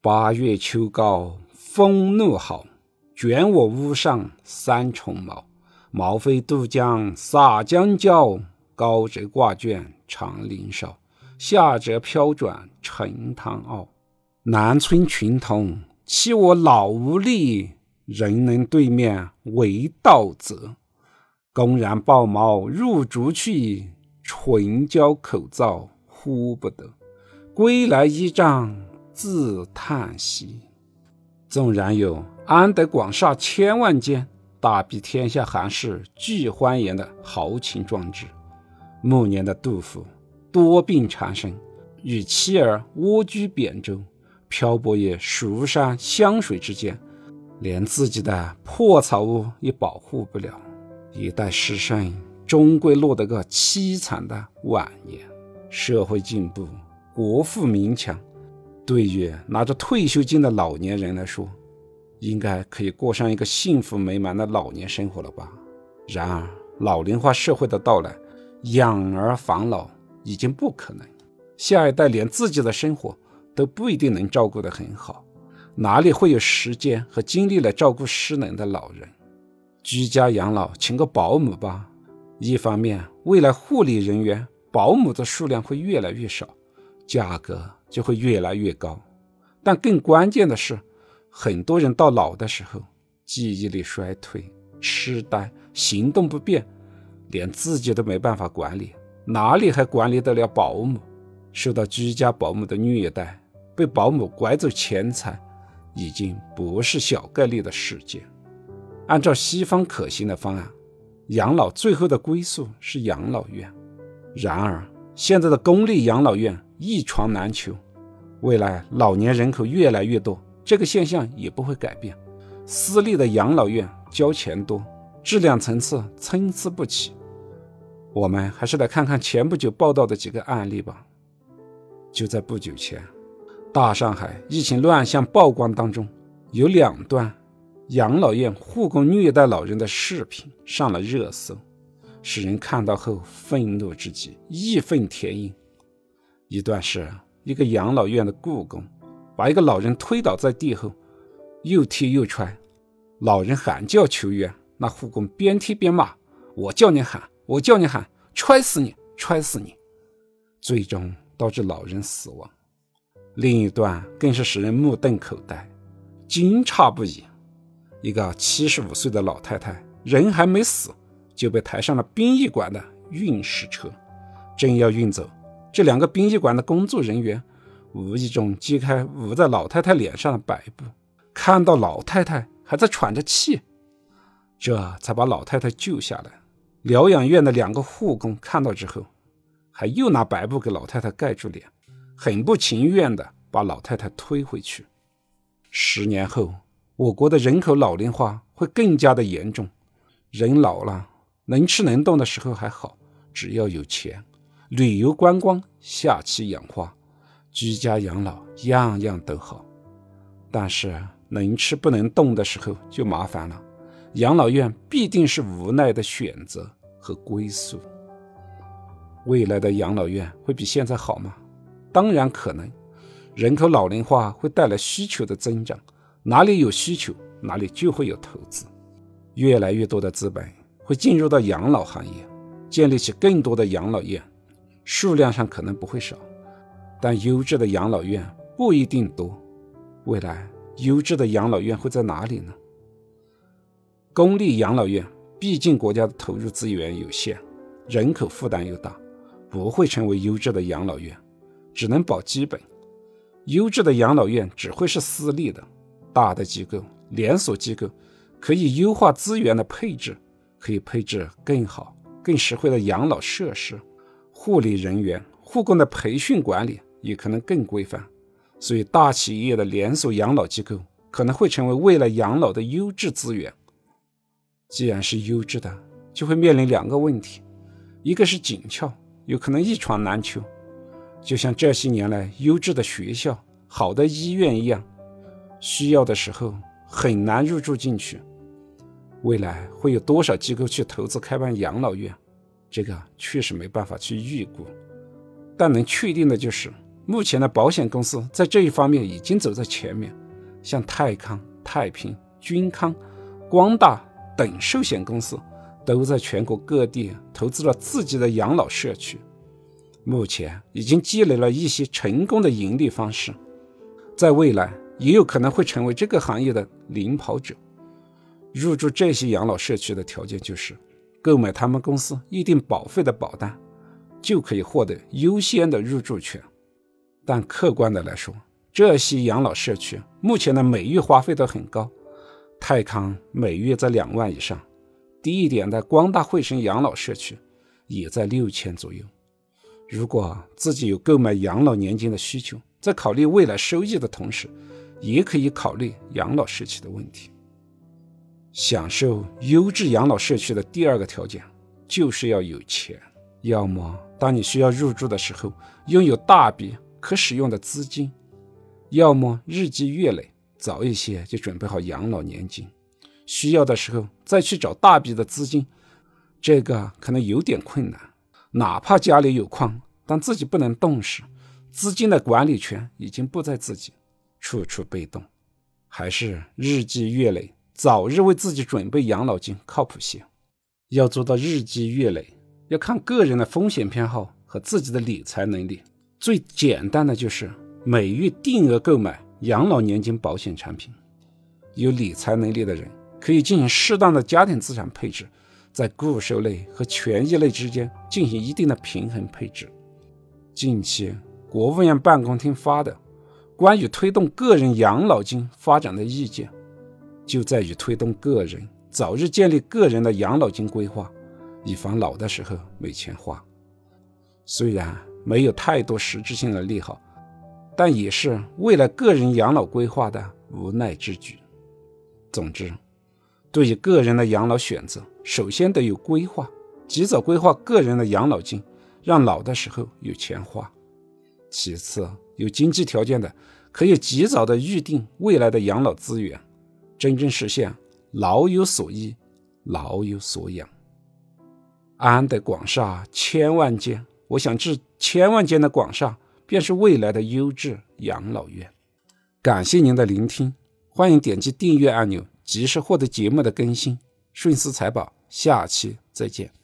八月秋高风怒号，卷我屋上三重茅。茅飞渡江洒江郊，高者挂卷长林梢，下者飘转沉塘坳。南村群童欺我老无力，人能对面为盗贼。公然抱茅入竹去，唇焦口燥呼不得。归来依仗。自叹息，纵然有安得广厦千万间，大庇天下寒士俱欢颜的豪情壮志。暮年的杜甫多病缠身，与妻儿蜗居扁舟，漂泊于蜀山湘水之间，连自己的破草屋也保护不了。一代诗圣终归落得个凄惨的晚年。社会进步，国富民强。对于拿着退休金的老年人来说，应该可以过上一个幸福美满的老年生活了吧？然而，老龄化社会的到来，养儿防老已经不可能。下一代连自己的生活都不一定能照顾得很好，哪里会有时间和精力来照顾失能的老人？居家养老，请个保姆吧。一方面，未来护理人员、保姆的数量会越来越少，价格。就会越来越高，但更关键的是，很多人到老的时候，记忆力衰退、痴呆、行动不便，连自己都没办法管理，哪里还管理得了保姆？受到居家保姆的虐待，被保姆拐走钱财，已经不是小概率的事件。按照西方可行的方案，养老最后的归宿是养老院。然而，现在的公立养老院。一床难求，未来老年人口越来越多，这个现象也不会改变。私立的养老院交钱多，质量层次参差不齐。我们还是来看看前不久报道的几个案例吧。就在不久前，大上海疫情乱象曝光当中，有两段养老院护工虐待老人的视频上了热搜，使人看到后愤怒至极，义愤填膺。一段是一个养老院的雇工把一个老人推倒在地后，又踢又踹，老人喊叫求援，那护工边踢边骂：“我叫你喊，我叫你喊，踹死你，踹死你！”最终导致老人死亡。另一段更是使人目瞪口呆，惊诧不已：一个七十五岁的老太太，人还没死，就被抬上了殡仪馆的运尸车，正要运走。这两个殡仪馆的工作人员无意中揭开捂在老太太脸上的白布，看到老太太还在喘着气，这才把老太太救下来。疗养院的两个护工看到之后，还又拿白布给老太太盖住脸，很不情愿地把老太太推回去。十年后，我国的人口老龄化会更加的严重。人老了，能吃能动的时候还好，只要有钱。旅游观光、下棋养花、居家养老，样样都好。但是能吃不能动的时候就麻烦了，养老院必定是无奈的选择和归宿。未来的养老院会比现在好吗？当然可能。人口老龄化会带来需求的增长，哪里有需求，哪里就会有投资。越来越多的资本会进入到养老行业，建立起更多的养老院。数量上可能不会少，但优质的养老院不一定多。未来优质的养老院会在哪里呢？公立养老院毕竟国家的投入资源有限，人口负担又大，不会成为优质的养老院，只能保基本。优质的养老院只会是私立的，大的机构、连锁机构可以优化资源的配置，可以配置更好、更实惠的养老设施。护理人员、护工的培训管理也可能更规范，所以大企业的连锁养老机构可能会成为未来养老的优质资源。既然是优质的，就会面临两个问题：一个是紧俏，有可能一床难求，就像这些年来优质的学校、好的医院一样，需要的时候很难入住进去。未来会有多少机构去投资开办养老院？这个确实没办法去预估，但能确定的就是，目前的保险公司在这一方面已经走在前面，像泰康、太平、君康、光大等寿险公司都在全国各地投资了自己的养老社区，目前已经积累了一些成功的盈利方式，在未来也有可能会成为这个行业的领跑者。入住这些养老社区的条件就是购买他们公司一定保费的保单，就可以获得优先的入住权。但客观的来说，这些养老社区目前的每月花费都很高，泰康每月在两万以上，低一点的光大汇生养老社区也在六千左右。如果自己有购买养老年金的需求，在考虑未来收益的同时，也可以考虑养老社区的问题。享受优质养老社区的第二个条件，就是要有钱。要么当你需要入住的时候，拥有大笔可使用的资金；要么日积月累，早一些就准备好养老年金，需要的时候再去找大笔的资金。这个可能有点困难。哪怕家里有矿，但自己不能动时，资金的管理权已经不在自己，处处被动。还是日积月累。早日为自己准备养老金靠谱些。要做到日积月累，要看个人的风险偏好和自己的理财能力。最简单的就是每月定额购买养老年金保险产品。有理财能力的人可以进行适当的家庭资产配置，在固收类和权益类之间进行一定的平衡配置。近期国务院办公厅发的关于推动个人养老金发展的意见。就在于推动个人早日建立个人的养老金规划，以防老的时候没钱花。虽然没有太多实质性的利好，但也是为了个人养老规划的无奈之举。总之，对于个人的养老选择，首先得有规划，及早规划个人的养老金，让老的时候有钱花。其次，有经济条件的，可以及早的预定未来的养老资源。真正实现老有所依，老有所养。安得广厦千万间，我想这千万间的广厦，便是未来的优质养老院。感谢您的聆听，欢迎点击订阅按钮，及时获得节目的更新。顺思财宝，下期再见。